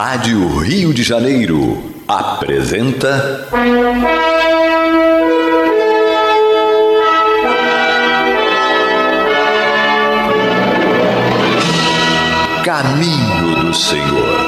Rádio Rio de Janeiro apresenta. Caminho do Senhor.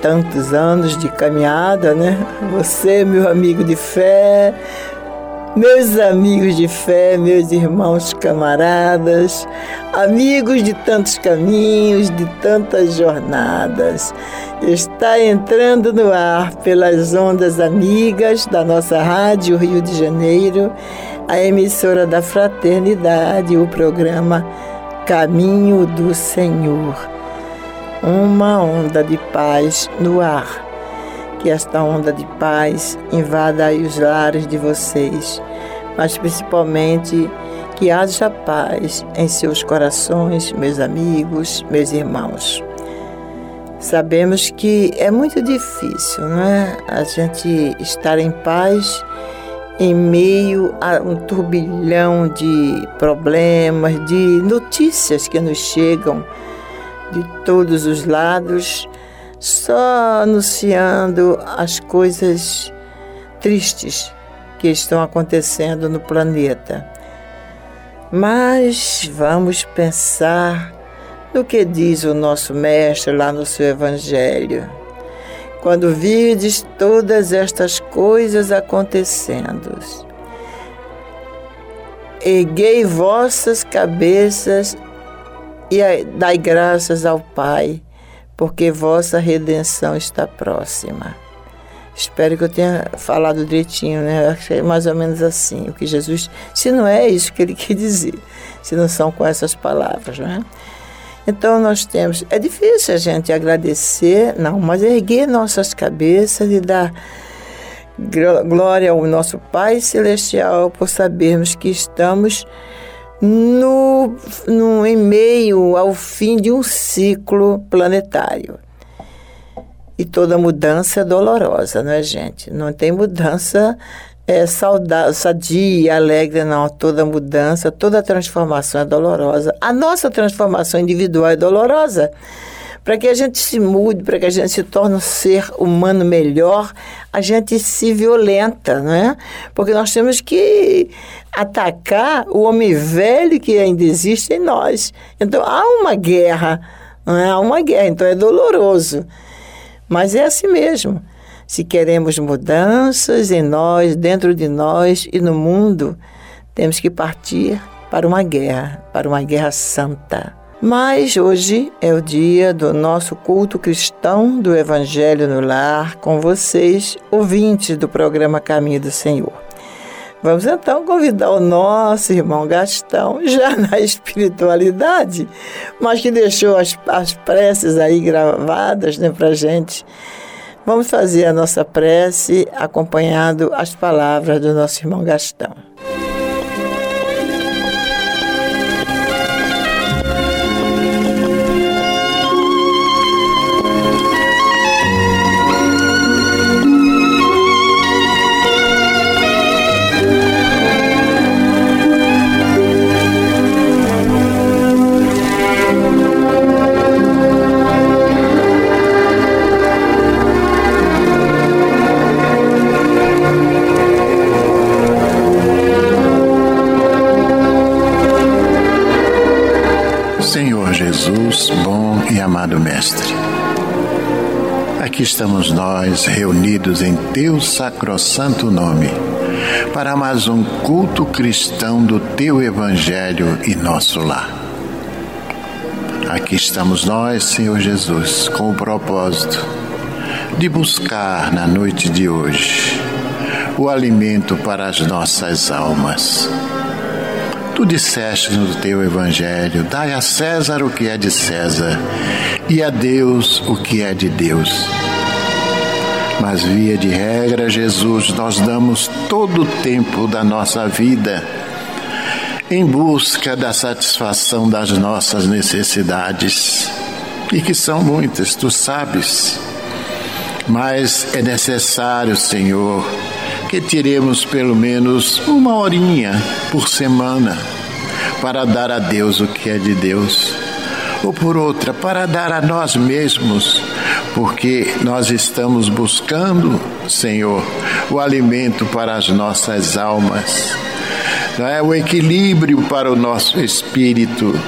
Tantos anos de caminhada, né? Você, meu amigo de fé, meus amigos de fé, meus irmãos camaradas, amigos de tantos caminhos, de tantas jornadas. Está entrando no ar pelas ondas amigas da nossa Rádio Rio de Janeiro, a emissora da Fraternidade, o programa Caminho do Senhor. Uma onda de paz no ar. Que esta onda de paz invada os lares de vocês, mas principalmente que haja paz em seus corações, meus amigos, meus irmãos. Sabemos que é muito difícil, não é? A gente estar em paz em meio a um turbilhão de problemas, de notícias que nos chegam de todos os lados, só anunciando as coisas tristes que estão acontecendo no planeta. Mas vamos pensar no que diz o nosso Mestre lá no seu Evangelho. Quando vides todas estas coisas acontecendo, erguei vossas cabeças e dai graças ao Pai, porque vossa redenção está próxima. Espero que eu tenha falado direitinho, né? Achei mais ou menos assim, o que Jesus, se não é isso que ele quer dizer, se não são com essas palavras, né? Então nós temos, é difícil a gente agradecer, não, mas erguer nossas cabeças e dar glória ao nosso Pai Celestial por sabermos que estamos no, no, em meio ao fim de um ciclo planetário. E toda mudança é dolorosa, não é, gente? Não tem mudança é, saudável, sadia, alegre, não. Toda mudança, toda transformação é dolorosa. A nossa transformação individual é dolorosa. Para que a gente se mude, para que a gente se torne um ser humano melhor, a gente se violenta, não é? Porque nós temos que atacar o homem velho que ainda existe em nós. Então há uma guerra, é? Há uma guerra, então é doloroso. Mas é assim mesmo. Se queremos mudanças em nós, dentro de nós e no mundo, temos que partir para uma guerra, para uma guerra santa. Mas hoje é o dia do nosso culto cristão do Evangelho no Lar com vocês, ouvintes do programa Caminho do Senhor. Vamos então convidar o nosso irmão Gastão, já na espiritualidade, mas que deixou as, as preces aí gravadas né, para gente. Vamos fazer a nossa prece acompanhando as palavras do nosso irmão Gastão. Estamos nós reunidos em Teu sacrossanto nome para mais um culto cristão do Teu Evangelho e nosso lar. Aqui estamos nós, Senhor Jesus, com o propósito de buscar na noite de hoje o alimento para as nossas almas. Tu disseste no teu evangelho: dai a César o que é de César e a Deus o que é de Deus. Mas, via de regra, Jesus, nós damos todo o tempo da nossa vida em busca da satisfação das nossas necessidades, e que são muitas, tu sabes. Mas é necessário, Senhor, que tiremos pelo menos uma horinha por semana para dar a Deus o que é de Deus, ou por outra, para dar a nós mesmos porque nós estamos buscando, Senhor, o alimento para as nossas almas, é? O equilíbrio para o nosso espírito,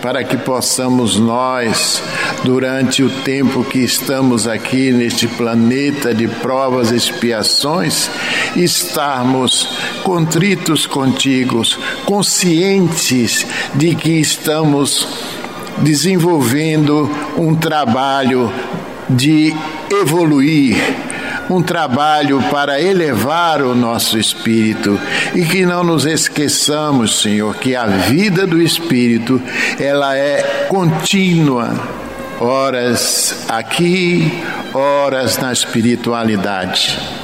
para que possamos nós, durante o tempo que estamos aqui neste planeta de provas e expiações, estarmos contritos contigo, conscientes de que estamos desenvolvendo um trabalho de evoluir, um trabalho para elevar o nosso espírito e que não nos esqueçamos, Senhor, que a vida do espírito ela é contínua, horas aqui, horas na espiritualidade.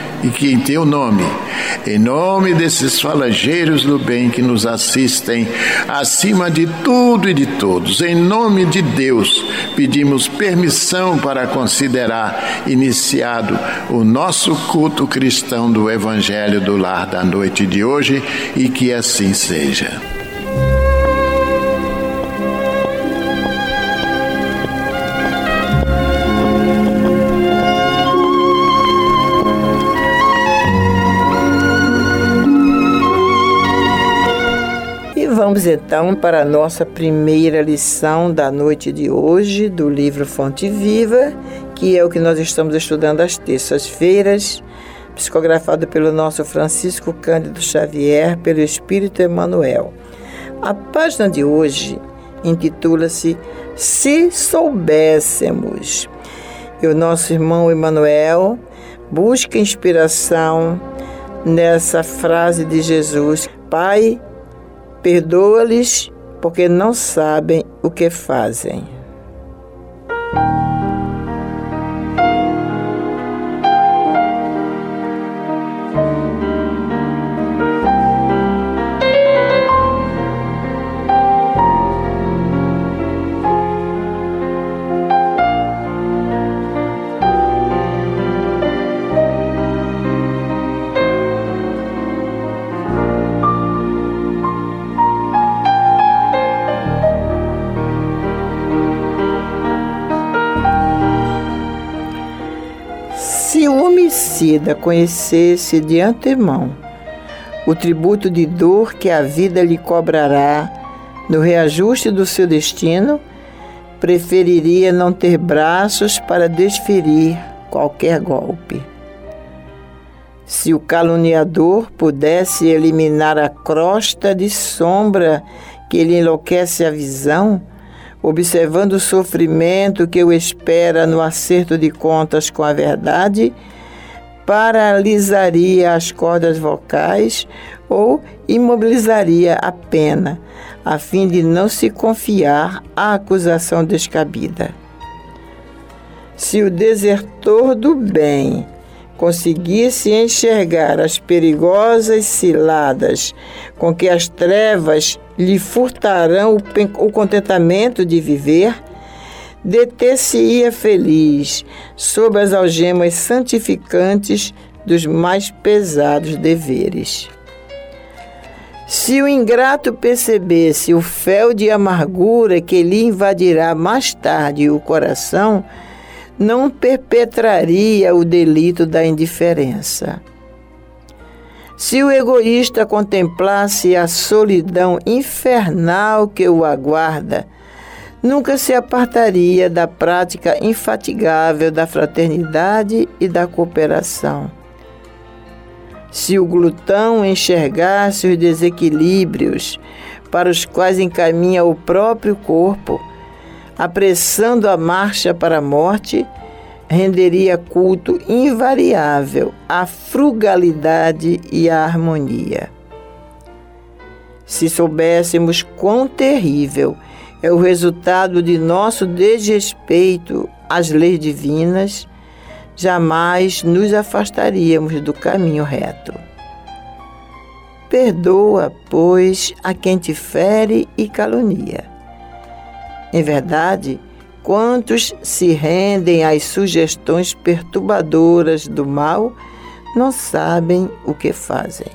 e que em teu nome, em nome desses falangeiros do bem que nos assistem, acima de tudo e de todos, em nome de Deus, pedimos permissão para considerar iniciado o nosso culto cristão do Evangelho do Lar da noite de hoje e que assim seja. Vamos então para a nossa primeira lição da noite de hoje do livro Fonte Viva, que é o que nós estamos estudando às terças-feiras, psicografado pelo nosso Francisco Cândido Xavier, pelo Espírito Emmanuel. A página de hoje intitula-se Se Soubéssemos. E o nosso irmão Emmanuel busca inspiração nessa frase de Jesus: Pai, Perdoa-lhes, porque não sabem o que fazem. Conhecesse de antemão o tributo de dor que a vida lhe cobrará no reajuste do seu destino, preferiria não ter braços para desferir qualquer golpe. Se o caluniador pudesse eliminar a crosta de sombra que lhe enlouquece a visão, observando o sofrimento que o espera no acerto de contas com a verdade, paralisaria as cordas vocais ou imobilizaria a pena, a fim de não se confiar à acusação descabida. Se o desertor do bem conseguisse enxergar as perigosas ciladas com que as trevas lhe furtarão o contentamento de viver, deter-se-ia feliz sob as algemas santificantes dos mais pesados deveres. Se o ingrato percebesse o fel de amargura que lhe invadirá mais tarde o coração, não perpetraria o delito da indiferença. Se o egoísta contemplasse a solidão infernal que o aguarda, nunca se apartaria da prática infatigável da fraternidade e da cooperação. Se o glutão enxergasse os desequilíbrios para os quais encaminha o próprio corpo, apressando a marcha para a morte, renderia culto invariável à frugalidade e à harmonia. Se soubéssemos quão terrível é o resultado de nosso desrespeito às leis divinas, jamais nos afastaríamos do caminho reto. Perdoa, pois, a quem te fere e calunia. Em verdade, Quantos se rendem às sugestões perturbadoras do mal não sabem o que fazem.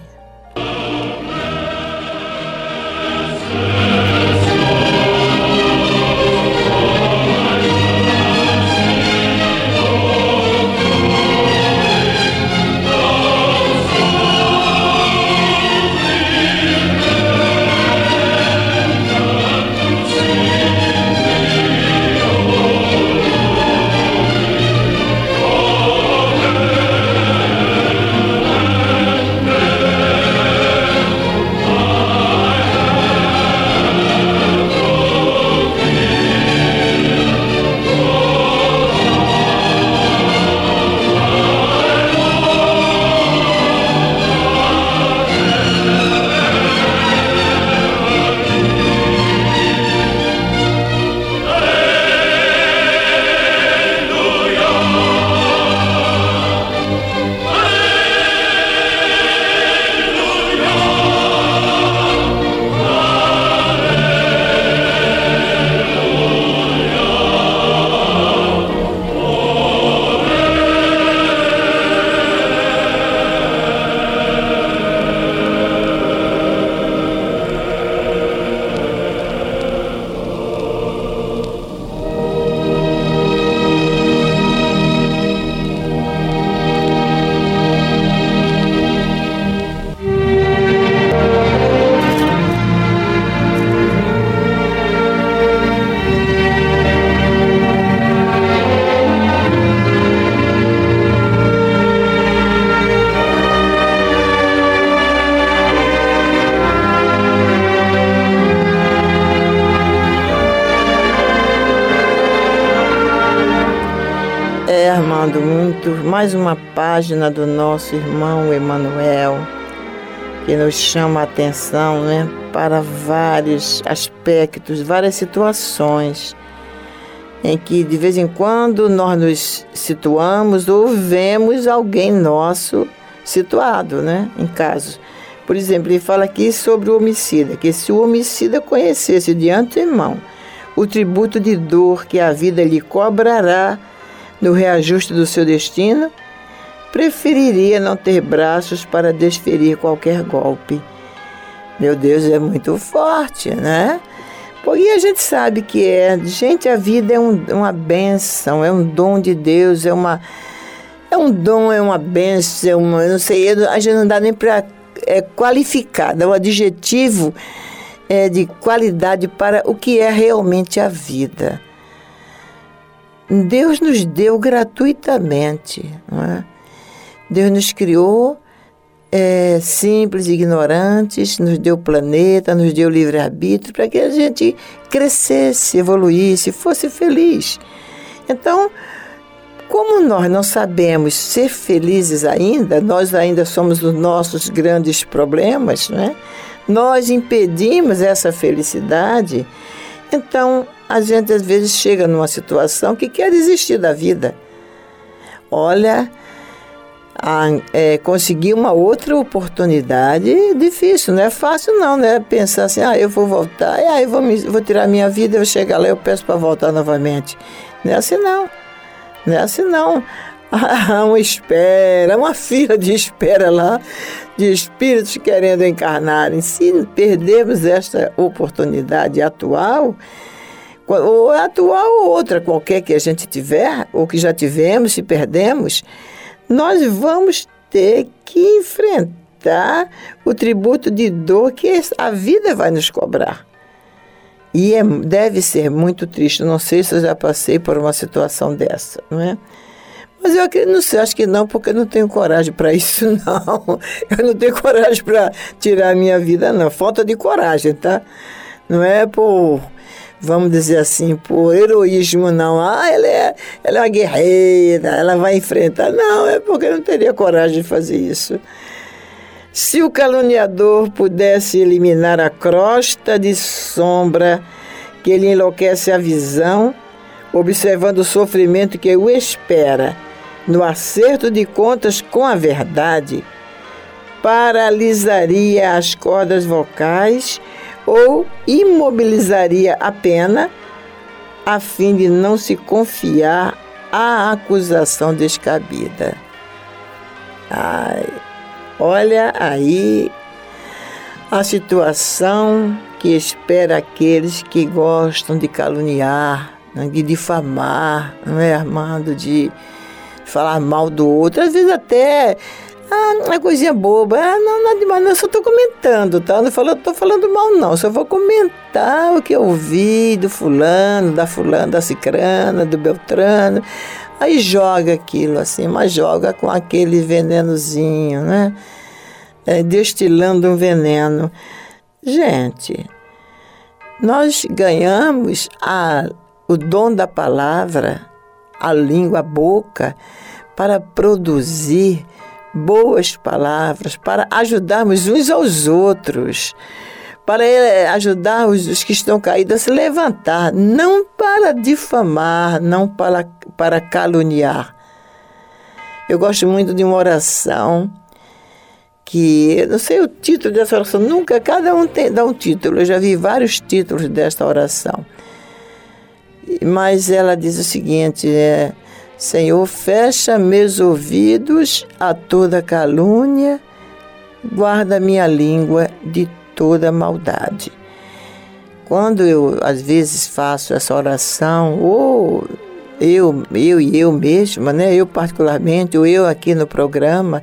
Página do nosso irmão Emanuel, que nos chama a atenção né, para vários aspectos, várias situações em que de vez em quando nós nos situamos ou vemos alguém nosso situado né, em casos. Por exemplo, ele fala aqui sobre o homicida, que se o homicida conhecesse de antemão o tributo de dor que a vida lhe cobrará, no reajuste do seu destino, preferiria não ter braços para desferir qualquer golpe. Meu Deus, é muito forte, né? Porque a gente sabe que é. Gente, a vida é um, uma benção, é um dom de Deus, é uma. É um dom, é uma benção, é uma, eu não sei, a gente não dá nem para é, qualificar, dá um adjetivo é, de qualidade para o que é realmente a vida. Deus nos deu gratuitamente. Não é? Deus nos criou é, simples, ignorantes, nos deu planeta, nos deu livre-arbítrio para que a gente crescesse, evoluísse, fosse feliz. Então, como nós não sabemos ser felizes ainda, nós ainda somos os nossos grandes problemas, né? nós impedimos essa felicidade, então a gente às vezes chega numa situação que quer desistir da vida. Olha, a, é, conseguir uma outra oportunidade é difícil, não é fácil não, né? Pensar assim, ah, eu vou voltar, e aí vou, me, vou tirar minha vida, eu chegar lá, eu peço para voltar novamente. Não é assim não, não é assim não. há uma espera, uma fila de espera lá, de espíritos querendo encarnarem. Se perdermos esta oportunidade atual, ou atual ou outra qualquer que a gente tiver, ou que já tivemos, se perdemos, nós vamos ter que enfrentar o tributo de dor que a vida vai nos cobrar. E é, deve ser muito triste. Não sei se eu já passei por uma situação dessa, não é? Mas eu acredito, não sei, acho que não, porque eu não tenho coragem para isso, não. Eu não tenho coragem para tirar a minha vida, não. Falta de coragem, tá? Não é por, vamos dizer assim, por heroísmo, não. Ah, ela é, ela é uma guerreira, ela vai enfrentar. Não, é porque não teria coragem de fazer isso. Se o caluniador pudesse eliminar a crosta de sombra que ele enlouquece a visão, observando o sofrimento que o espera, no acerto de contas com a verdade, paralisaria as cordas vocais ou imobilizaria a pena, a fim de não se confiar à acusação descabida. Ai, olha aí a situação que espera aqueles que gostam de caluniar, né, de difamar, não é, Armando? De falar mal do outro, às vezes até ah, uma coisinha boba. Ah, não, nada demais, não, eu só estou comentando, tá? Não estou falando mal, não. Só vou comentar o que eu vi do fulano, da fulana, da cicrana, do beltrano. Aí joga aquilo assim, mas joga com aquele venenozinho, né? É, destilando um veneno. Gente, nós ganhamos a, o dom da palavra a língua, a boca, para produzir boas palavras, para ajudarmos uns aos outros, para eh, ajudar os, os que estão caídos a se levantar, não para difamar, não para, para caluniar. Eu gosto muito de uma oração que, não sei o título dessa oração, nunca, cada um tem, dá um título, eu já vi vários títulos desta oração. Mas ela diz o seguinte: é, Senhor, fecha meus ouvidos a toda calúnia, guarda minha língua de toda maldade. Quando eu às vezes faço essa oração, ou eu, eu e eu mesma, né, eu particularmente, ou eu aqui no programa,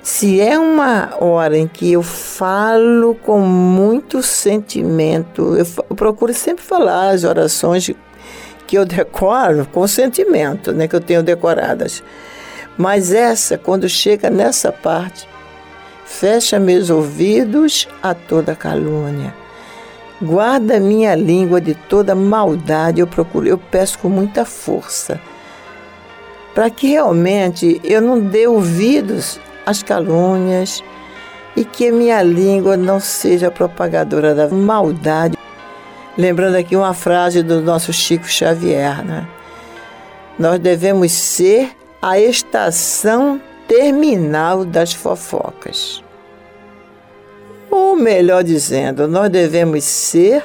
se é uma hora em que eu falo com muito sentimento, eu, eu procuro sempre falar as orações que eu decoro com sentimento, né, que eu tenho decoradas. Mas essa, quando chega nessa parte, fecha meus ouvidos a toda calúnia. Guarda minha língua de toda maldade, eu procuro, eu peço com muita força, para que realmente eu não dê ouvidos as calúnias e que minha língua não seja propagadora da maldade. Lembrando aqui uma frase do nosso Chico Xavier, né? Nós devemos ser a estação terminal das fofocas. Ou melhor dizendo, nós devemos ser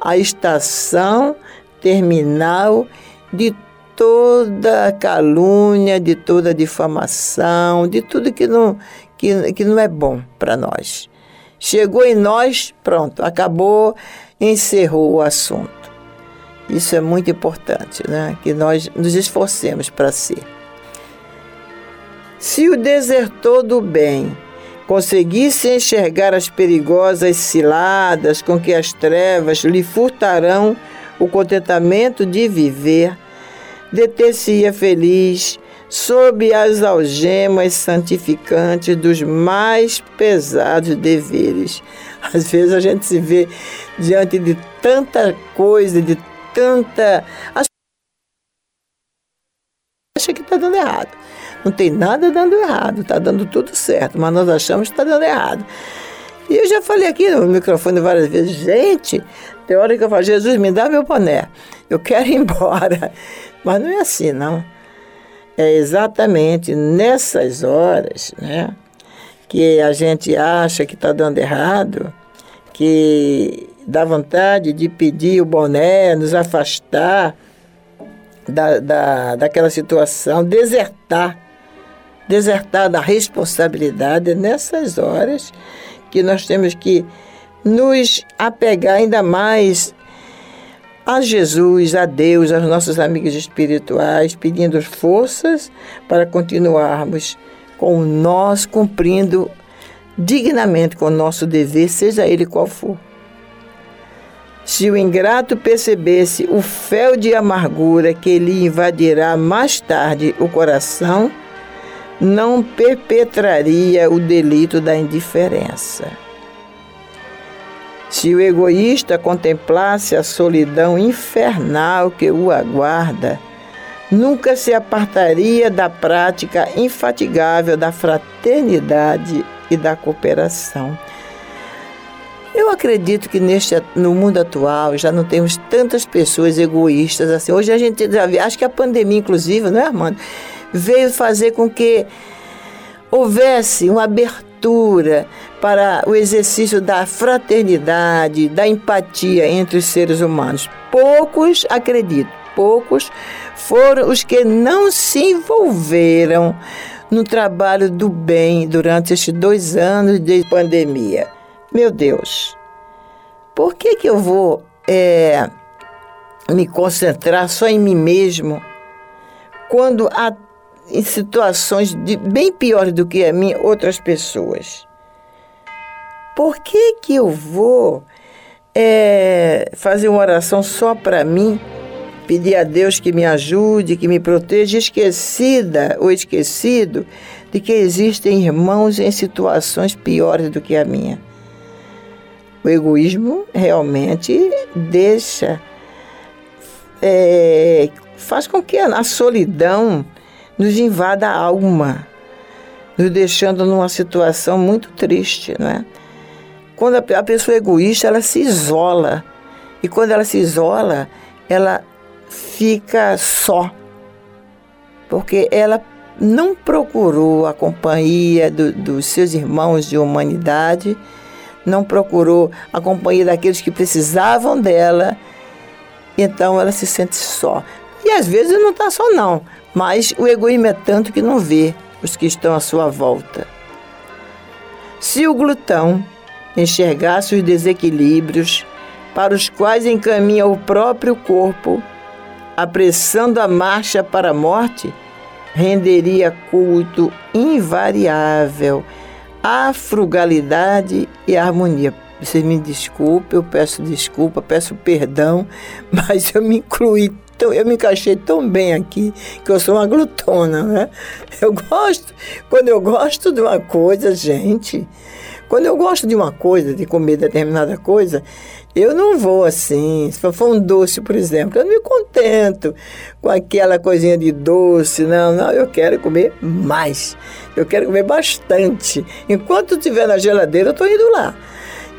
a estação terminal de toda calúnia, de toda difamação, de tudo que não, que, que não é bom para nós. Chegou em nós, pronto, acabou, encerrou o assunto. Isso é muito importante, né? que nós nos esforcemos para ser. Se o desertor do bem conseguisse enxergar as perigosas ciladas com que as trevas lhe furtarão o contentamento de viver, deter-se-ia feliz sob as algemas santificantes dos mais pesados deveres. Às vezes a gente se vê diante de tanta coisa, de tanta. Acha que está dando errado. Não tem nada dando errado, está dando tudo certo, mas nós achamos que está dando errado. E eu já falei aqui no microfone várias vezes, gente, tem hora que eu falo, Jesus, me dá meu boné, eu quero ir embora. Mas não é assim, não. É exatamente nessas horas, né, que a gente acha que está dando errado, que dá vontade de pedir o boné, nos afastar. da, da, daquela situação, desertar, desertar da responsabilidade nessas horas que nós temos que nos apegar ainda mais a Jesus, a Deus, aos nossos amigos espirituais, pedindo forças para continuarmos com nós cumprindo dignamente com o nosso dever, seja ele qual for. Se o ingrato percebesse o fel de amargura que lhe invadirá mais tarde o coração, não perpetraria o delito da indiferença. Se o egoísta contemplasse a solidão infernal que o aguarda, nunca se apartaria da prática infatigável da fraternidade e da cooperação. Eu acredito que neste, no mundo atual já não temos tantas pessoas egoístas assim. Hoje a gente já vê, acho que a pandemia, inclusive, não é, Armando? Veio fazer com que houvesse uma abertura para o exercício da fraternidade, da empatia entre os seres humanos. Poucos, acredito, poucos foram os que não se envolveram no trabalho do bem durante estes dois anos de pandemia. Meu Deus, por que, que eu vou é, me concentrar só em mim mesmo quando há em situações de, bem piores do que a mim outras pessoas? Por que, que eu vou é, fazer uma oração só para mim? Pedir a Deus que me ajude, que me proteja, esquecida ou esquecido de que existem irmãos em situações piores do que a minha. O egoísmo realmente deixa, é, faz com que a solidão nos invada a alma, nos deixando numa situação muito triste, não é? Quando a pessoa é egoísta, ela se isola. E quando ela se isola, ela fica só. Porque ela não procurou a companhia do, dos seus irmãos de humanidade não procurou a companhia daqueles que precisavam dela, então ela se sente só. E às vezes não está só não, mas o egoísmo é tanto que não vê os que estão à sua volta. Se o glutão enxergasse os desequilíbrios para os quais encaminha o próprio corpo, apressando a marcha para a morte, renderia culto invariável a frugalidade e a harmonia. Você me desculpe, eu peço desculpa, peço perdão, mas eu me incluí tão, eu me encaixei tão bem aqui que eu sou uma glutona, né? Eu gosto, quando eu gosto de uma coisa, gente, quando eu gosto de uma coisa, de comer determinada coisa, eu não vou assim. Se for um doce, por exemplo, eu não me contento com aquela coisinha de doce. Não, não, eu quero comer mais. Eu quero comer bastante. Enquanto estiver na geladeira, eu estou indo lá.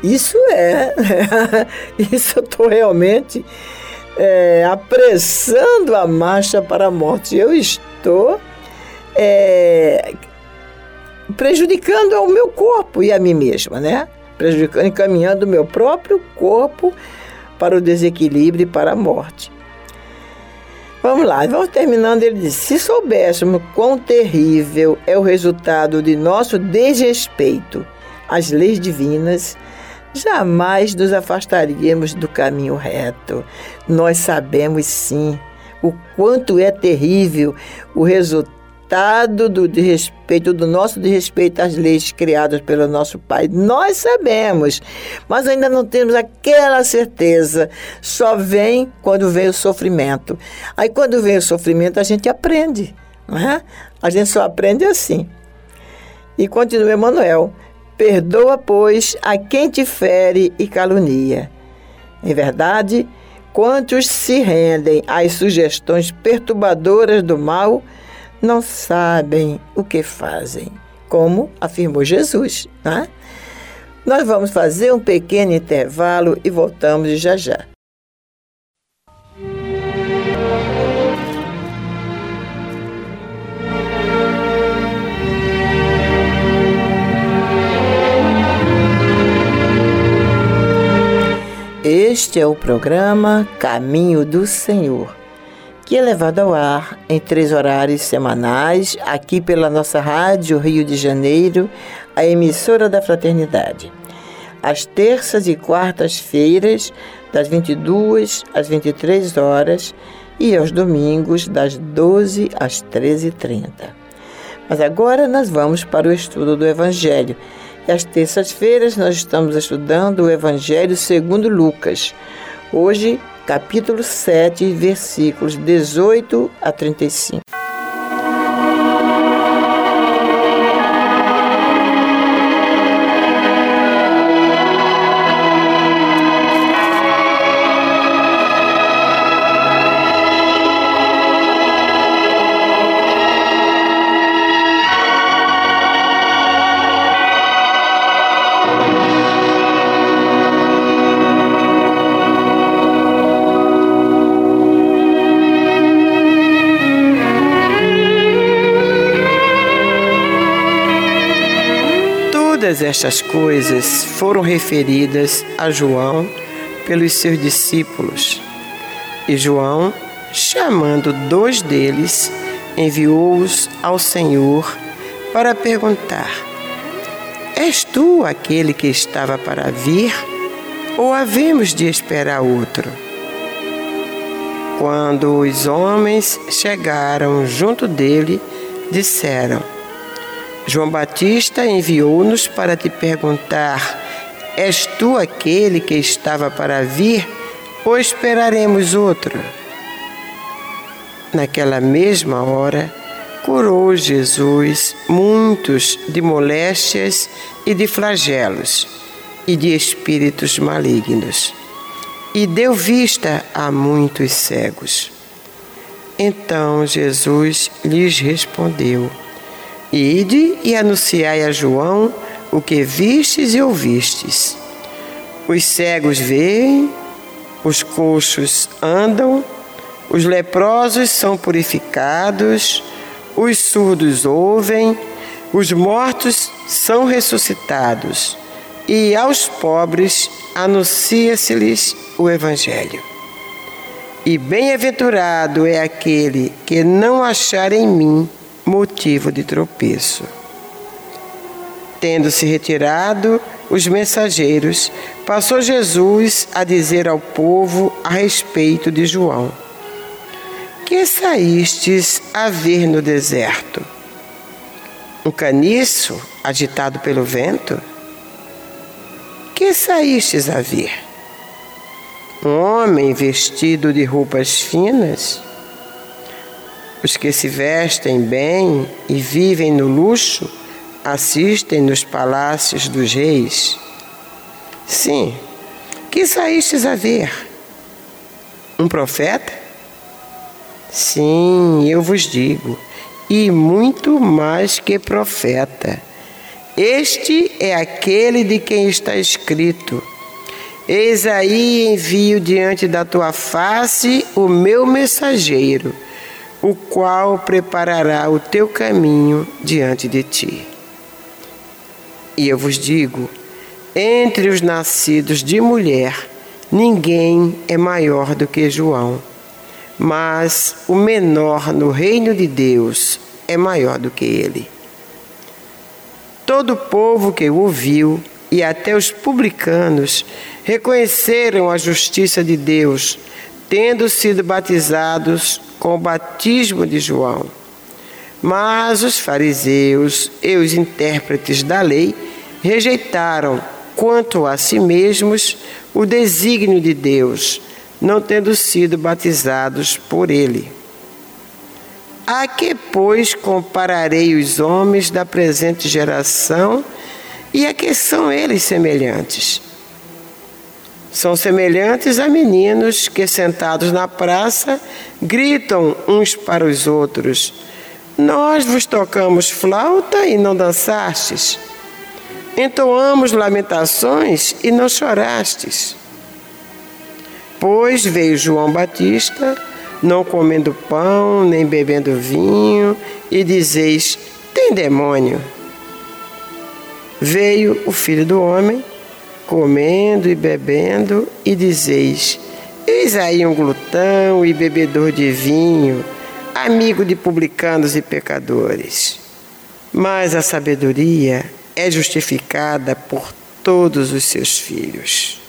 Isso é. isso eu estou realmente é, apressando a marcha para a morte. Eu estou. É, prejudicando ao meu corpo e a mim mesma, né? prejudicando, encaminhando o meu próprio corpo para o desequilíbrio e para a morte. Vamos lá, vamos terminando. Ele diz: se soubéssemos quão terrível é o resultado de nosso desrespeito às leis divinas, jamais nos afastaríamos do caminho reto. Nós sabemos sim o quanto é terrível o resultado do desrespeito, do nosso desrespeito às leis criadas pelo nosso Pai. Nós sabemos, mas ainda não temos aquela certeza. Só vem quando vem o sofrimento. Aí, quando vem o sofrimento, a gente aprende, não é? A gente só aprende assim. E continua Emmanuel. Perdoa, pois, a quem te fere e calunia. Em verdade, quantos se rendem às sugestões perturbadoras do mal, não sabem o que fazem, como afirmou Jesus. Né? Nós vamos fazer um pequeno intervalo e voltamos já já. Este é o programa Caminho do Senhor que é levado ao ar em três horários semanais, aqui pela nossa rádio Rio de Janeiro, a emissora da Fraternidade. Às terças e quartas-feiras, das 22 às 23 horas, e aos domingos, das 12 às 13h30. Mas agora nós vamos para o estudo do Evangelho. E às terças-feiras nós estamos estudando o Evangelho segundo Lucas. Hoje, capítulo 7, versículos 18 a 35. Todas estas coisas foram referidas a João pelos seus discípulos. E João, chamando dois deles, enviou-os ao Senhor para perguntar: És tu aquele que estava para vir, ou havemos de esperar outro? Quando os homens chegaram junto dele, disseram: João Batista enviou-nos para te perguntar: És tu aquele que estava para vir, ou esperaremos outro? Naquela mesma hora, curou Jesus muitos de moléstias e de flagelos e de espíritos malignos, e deu vista a muitos cegos. Então Jesus lhes respondeu: Ide e anunciai a João o que vistes e ouvistes. Os cegos veem, os coxos andam, os leprosos são purificados, os surdos ouvem, os mortos são ressuscitados, e aos pobres anuncia-se-lhes o Evangelho. E bem-aventurado é aquele que não achar em mim motivo de tropeço. Tendo-se retirado os mensageiros, passou Jesus a dizer ao povo a respeito de João: Que saístes a ver no deserto? Um caniço agitado pelo vento? Que saístes a ver? Um homem vestido de roupas finas? Os que se vestem bem e vivem no luxo assistem nos palácios dos reis. Sim, que saístes a ver? Um profeta? Sim, eu vos digo, e muito mais que profeta. Este é aquele de quem está escrito: Eis aí envio diante da tua face o meu mensageiro o qual preparará o teu caminho diante de ti. E eu vos digo: entre os nascidos de mulher, ninguém é maior do que João, mas o menor no reino de Deus é maior do que ele. Todo o povo que o ouviu, e até os publicanos, reconheceram a justiça de Deus, tendo sido batizados com o batismo de João. Mas os fariseus e os intérpretes da lei rejeitaram, quanto a si mesmos, o desígnio de Deus, não tendo sido batizados por ele. A que, pois, compararei os homens da presente geração e a que são eles semelhantes? São semelhantes a meninos que, sentados na praça, gritam uns para os outros: Nós vos tocamos flauta e não dançastes. Entoamos lamentações e não chorastes. Pois veio João Batista, não comendo pão, nem bebendo vinho, e dizeis: Tem demônio. Veio o filho do homem, comendo e bebendo, e dizeis: Eis aí um glutão e bebedor de vinho, amigo de publicanos e pecadores. Mas a sabedoria é justificada por todos os seus filhos.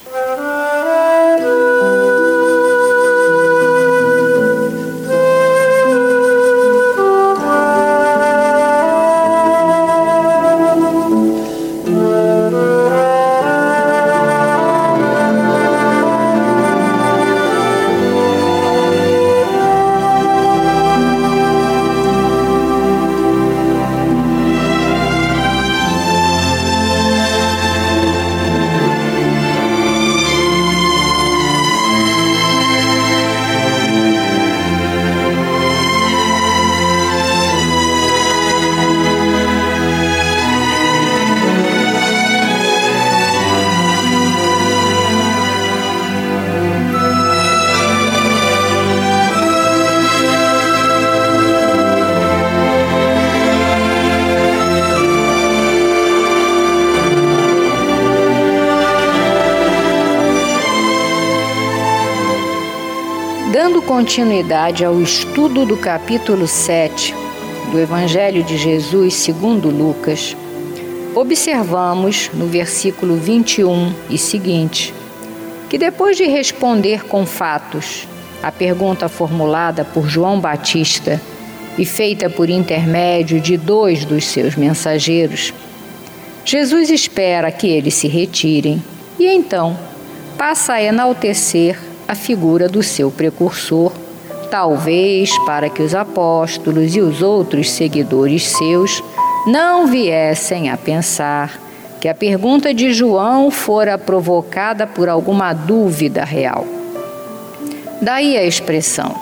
Continuidade ao estudo do capítulo 7 do Evangelho de Jesus segundo Lucas, observamos no versículo 21 e seguinte que depois de responder com fatos a pergunta formulada por João Batista e feita por intermédio de dois dos seus mensageiros, Jesus espera que eles se retirem e então passa a enaltecer a figura do seu precursor, talvez para que os apóstolos e os outros seguidores seus não viessem a pensar que a pergunta de João fora provocada por alguma dúvida real. Daí a expressão: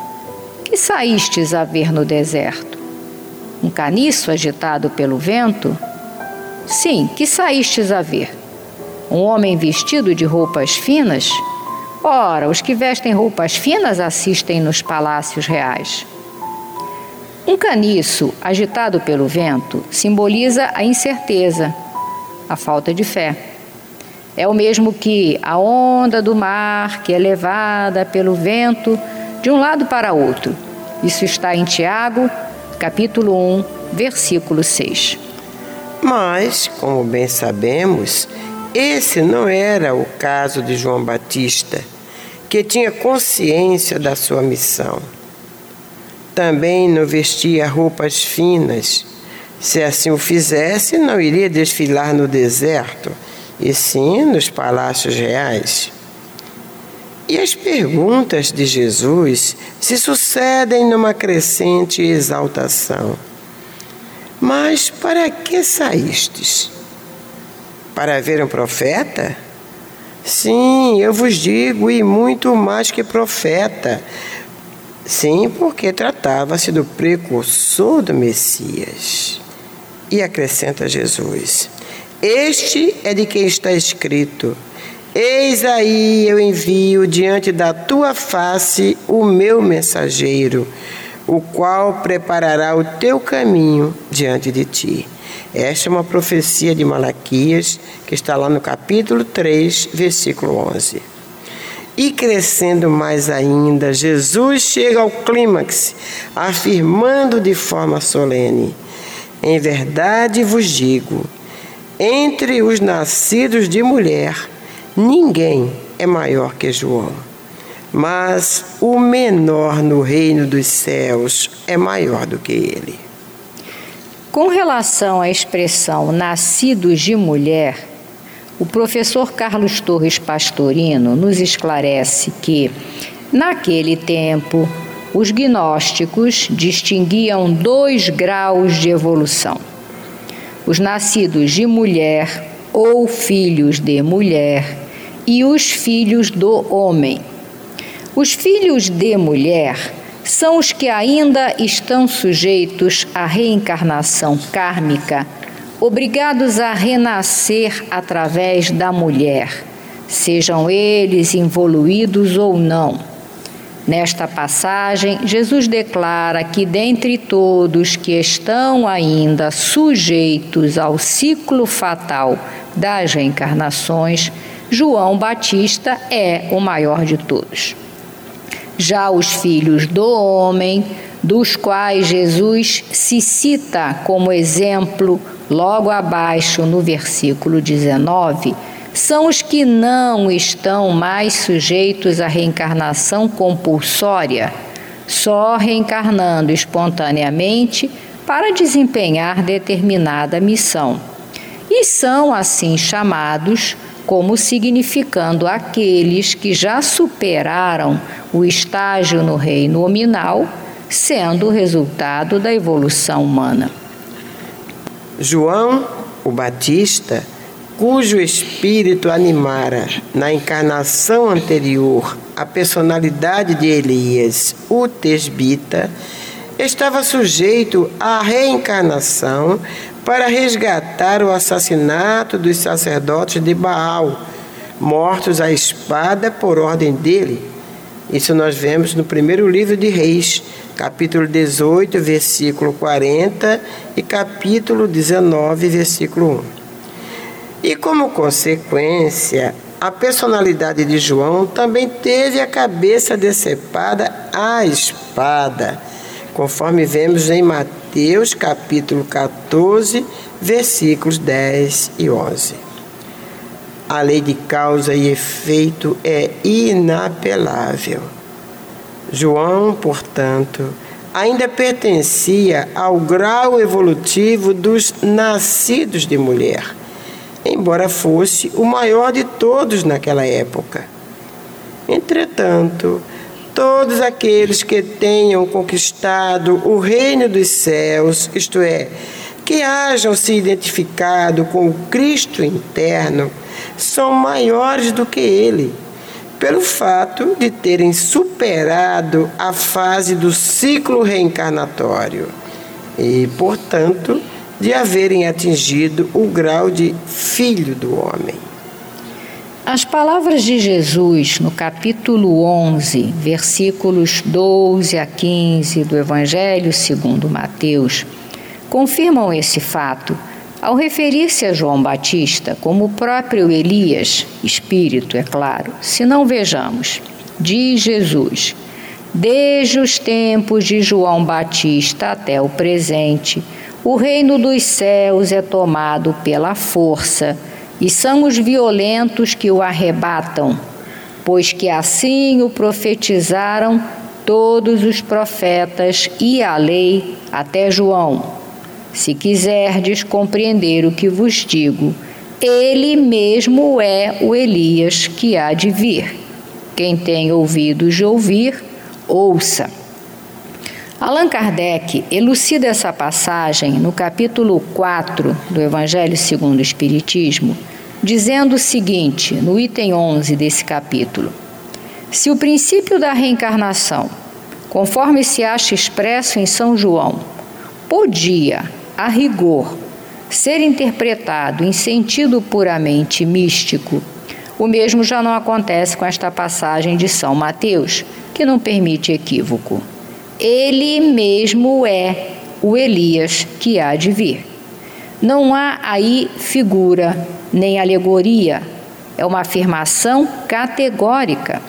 Que saístes a ver no deserto? Um caniço agitado pelo vento? Sim, que saístes a ver? Um homem vestido de roupas finas? Ora, os que vestem roupas finas assistem nos palácios reais. Um caniço agitado pelo vento simboliza a incerteza, a falta de fé. É o mesmo que a onda do mar que é levada pelo vento de um lado para outro. Isso está em Tiago, capítulo 1, versículo 6. Mas, como bem sabemos, esse não era o caso de João Batista que tinha consciência da sua missão. Também não vestia roupas finas. Se assim o fizesse, não iria desfilar no deserto, e sim nos palácios reais. E as perguntas de Jesus se sucedem numa crescente exaltação. Mas para que saístes? Para ver um profeta? Sim, eu vos digo, e muito mais que profeta. Sim, porque tratava-se do precursor do Messias. E acrescenta Jesus: Este é de quem está escrito: Eis aí eu envio diante da tua face o meu mensageiro, o qual preparará o teu caminho diante de ti. Esta é uma profecia de Malaquias, que está lá no capítulo 3, versículo 11. E crescendo mais ainda, Jesus chega ao clímax, afirmando de forma solene: Em verdade vos digo, entre os nascidos de mulher, ninguém é maior que João. Mas o menor no reino dos céus é maior do que ele. Com relação à expressão nascidos de mulher, o professor Carlos Torres Pastorino nos esclarece que, naquele tempo, os gnósticos distinguiam dois graus de evolução: os nascidos de mulher ou filhos de mulher e os filhos do homem. Os filhos de mulher são os que ainda estão sujeitos à reencarnação kármica, obrigados a renascer através da mulher, sejam eles involuídos ou não. Nesta passagem, Jesus declara que dentre todos que estão ainda sujeitos ao ciclo fatal das reencarnações, João Batista é o maior de todos. Já os filhos do homem, dos quais Jesus se cita como exemplo logo abaixo no versículo 19, são os que não estão mais sujeitos à reencarnação compulsória, só reencarnando espontaneamente para desempenhar determinada missão. E são assim chamados como significando aqueles que já superaram o estágio no reino nominal, sendo o resultado da evolução humana. João, o Batista, cujo espírito animara na encarnação anterior a personalidade de Elias, o Tesbita, estava sujeito à reencarnação para resgatar o assassinato dos sacerdotes de Baal, mortos à espada por ordem dele. Isso nós vemos no primeiro livro de Reis, capítulo 18, versículo 40 e capítulo 19, versículo 1. E como consequência, a personalidade de João também teve a cabeça decepada à espada, conforme vemos em Mateus capítulo 14, versículos 10 e 11. A lei de causa e efeito é inapelável. João, portanto, ainda pertencia ao grau evolutivo dos nascidos de mulher embora fosse o maior de todos naquela época. Entretanto, todos aqueles que tenham conquistado o reino dos céus, isto é, que hajam se identificado com o Cristo interno, são maiores do que ele, pelo fato de terem superado a fase do ciclo reencarnatório e, portanto, de haverem atingido o grau de filho do homem. As palavras de Jesus no capítulo 11, versículos 12 a 15 do Evangelho segundo Mateus, confirmam esse fato ao referir-se a João Batista como o próprio Elias, espírito, é claro. Se não vejamos, diz Jesus: Desde os tempos de João Batista até o presente, o reino dos céus é tomado pela força, e são os violentos que o arrebatam, pois que assim o profetizaram todos os profetas e a lei até João. Se quiserdes compreender o que vos digo, ele mesmo é o Elias que há de vir. Quem tem ouvidos de ouvir, ouça. Allan Kardec elucida essa passagem no capítulo 4 do Evangelho segundo o Espiritismo, dizendo o seguinte, no item 11 desse capítulo: Se o princípio da reencarnação, conforme se acha expresso em São João, podia, a rigor, ser interpretado em sentido puramente místico, o mesmo já não acontece com esta passagem de São Mateus, que não permite equívoco. Ele mesmo é o Elias que há de vir. Não há aí figura nem alegoria, é uma afirmação categórica.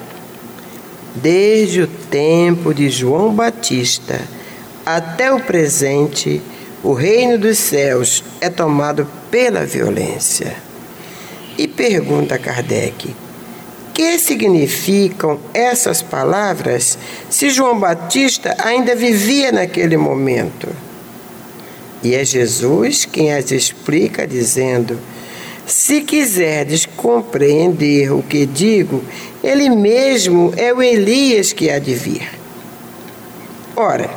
Desde o tempo de João Batista até o presente, o reino dos céus é tomado pela violência. E pergunta Kardec: que significam essas palavras se João Batista ainda vivia naquele momento? E é Jesus quem as explica, dizendo: Se quiserdes compreender o que digo, ele mesmo é o Elias que há de vir. Ora,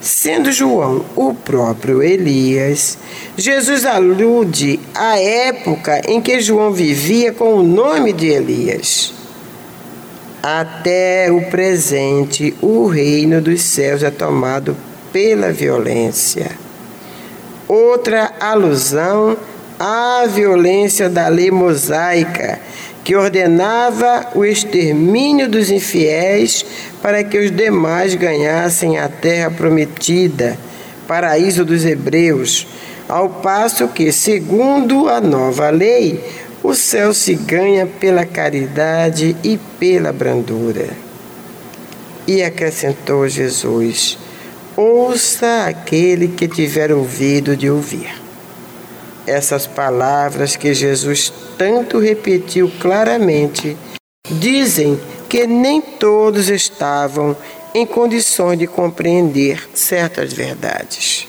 sendo João o próprio Elias, Jesus alude à época em que João vivia com o nome de Elias. Até o presente, o reino dos céus é tomado pela violência. Outra alusão à violência da lei mosaica, que ordenava o extermínio dos infiéis para que os demais ganhassem a terra prometida, paraíso dos hebreus, ao passo que, segundo a nova lei, o céu se ganha pela caridade e pela brandura. E acrescentou Jesus: Ouça aquele que tiver ouvido de ouvir. Essas palavras que Jesus tanto repetiu claramente dizem que nem todos estavam em condições de compreender certas verdades.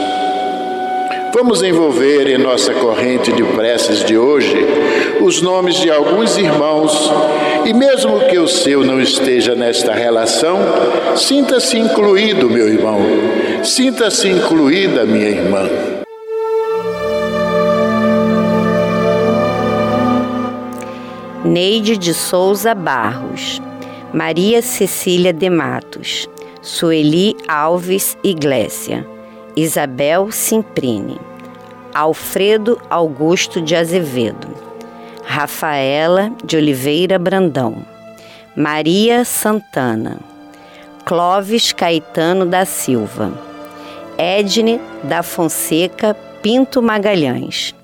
Vamos envolver em nossa corrente de preces de hoje os nomes de alguns irmãos e, mesmo que o seu não esteja nesta relação, sinta-se incluído, meu irmão, sinta-se incluída, minha irmã. Neide de Souza Barros, Maria Cecília de Matos, Sueli Alves Iglésia. Isabel Simprini, Alfredo Augusto de Azevedo, Rafaela de Oliveira Brandão, Maria Santana, Clóvis Caetano da Silva, Edne da Fonseca Pinto Magalhães,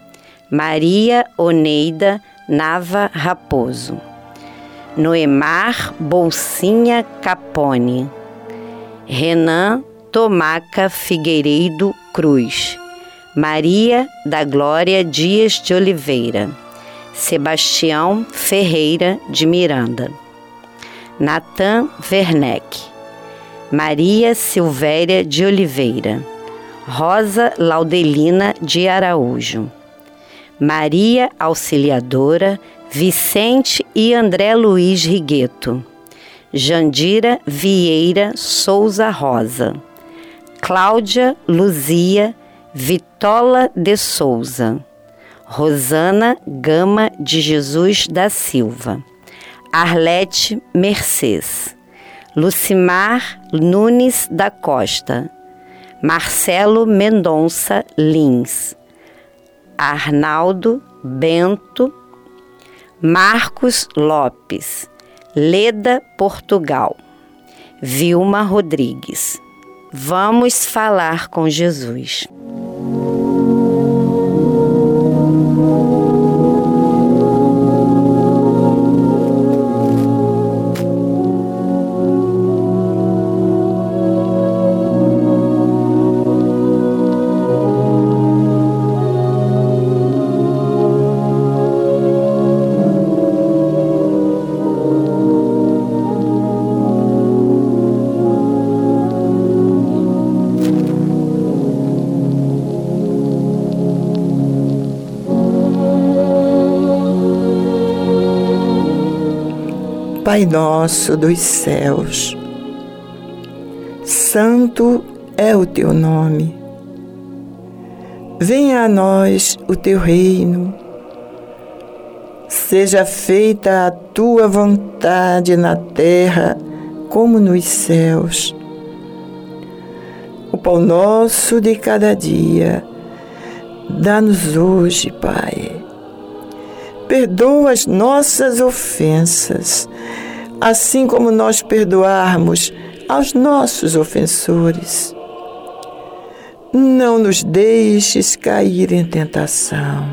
Maria Oneida Nava Raposo, Noemar Bolsinha Capone, Renan Tomaca Figueiredo Cruz, Maria da Glória Dias de Oliveira, Sebastião Ferreira de Miranda, Natan Werneck, Maria Silvéria de Oliveira, Rosa Laudelina de Araújo, Maria Auxiliadora, Vicente e André Luiz Rigueto, Jandira Vieira Souza Rosa. Cláudia Luzia Vitola de Souza, Rosana Gama de Jesus da Silva, Arlete Mercês, Lucimar Nunes da Costa, Marcelo Mendonça Lins, Arnaldo Bento, Marcos Lopes, Leda Portugal, Vilma Rodrigues. Vamos falar com Jesus. Pai nosso dos céus, santo é o teu nome. Venha a nós o teu reino. Seja feita a tua vontade na terra como nos céus. O pão nosso de cada dia, dá-nos hoje, Pai. Perdoa as nossas ofensas, assim como nós perdoarmos aos nossos ofensores não nos deixes cair em tentação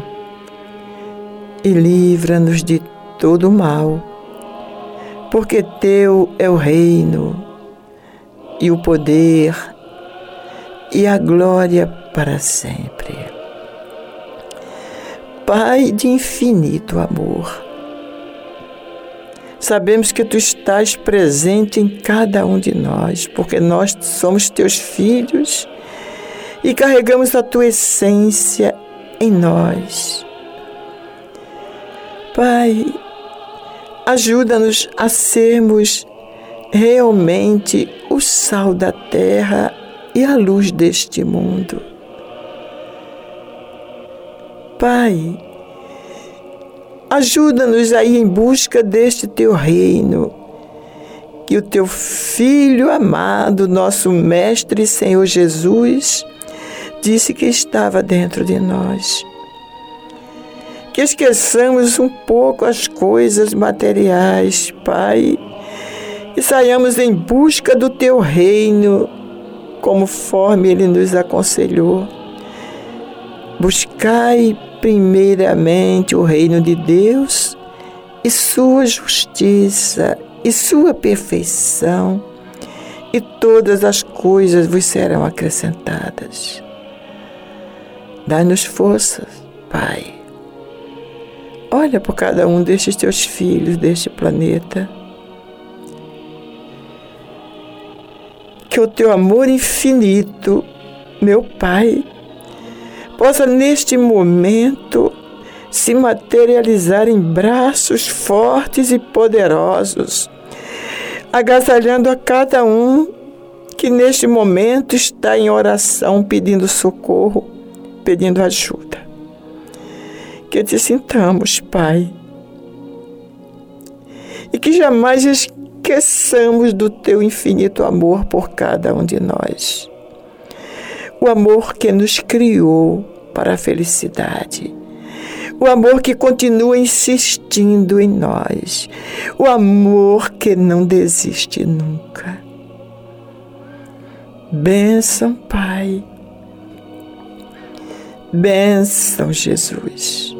e livra-nos de todo mal, porque Teu é o reino e o poder e a glória para sempre. Pai de infinito amor, sabemos que Tu estás presente em cada um de nós, porque nós somos Teus filhos e carregamos a tua essência em nós. Pai, ajuda-nos a sermos realmente o sal da terra e a luz deste mundo. Pai, ajuda-nos a ir em busca deste teu reino, que o teu Filho amado, nosso Mestre e Senhor Jesus, disse que estava dentro de nós. Que esqueçamos um pouco as coisas materiais, Pai, e saiamos em busca do Teu reino, conforme Ele nos aconselhou. Buscai primeiramente o reino de Deus e Sua justiça e Sua perfeição, e todas as coisas vos serão acrescentadas. Dá-nos forças, Pai. Olha por cada um destes teus filhos deste planeta. Que o teu amor infinito, meu Pai, possa neste momento se materializar em braços fortes e poderosos, agasalhando a cada um que neste momento está em oração pedindo socorro pedindo ajuda. Que te sintamos, Pai, e que jamais esqueçamos do teu infinito amor por cada um de nós. O amor que nos criou para a felicidade. O amor que continua insistindo em nós. O amor que não desiste nunca. Bênção, Pai Benção, Jesus.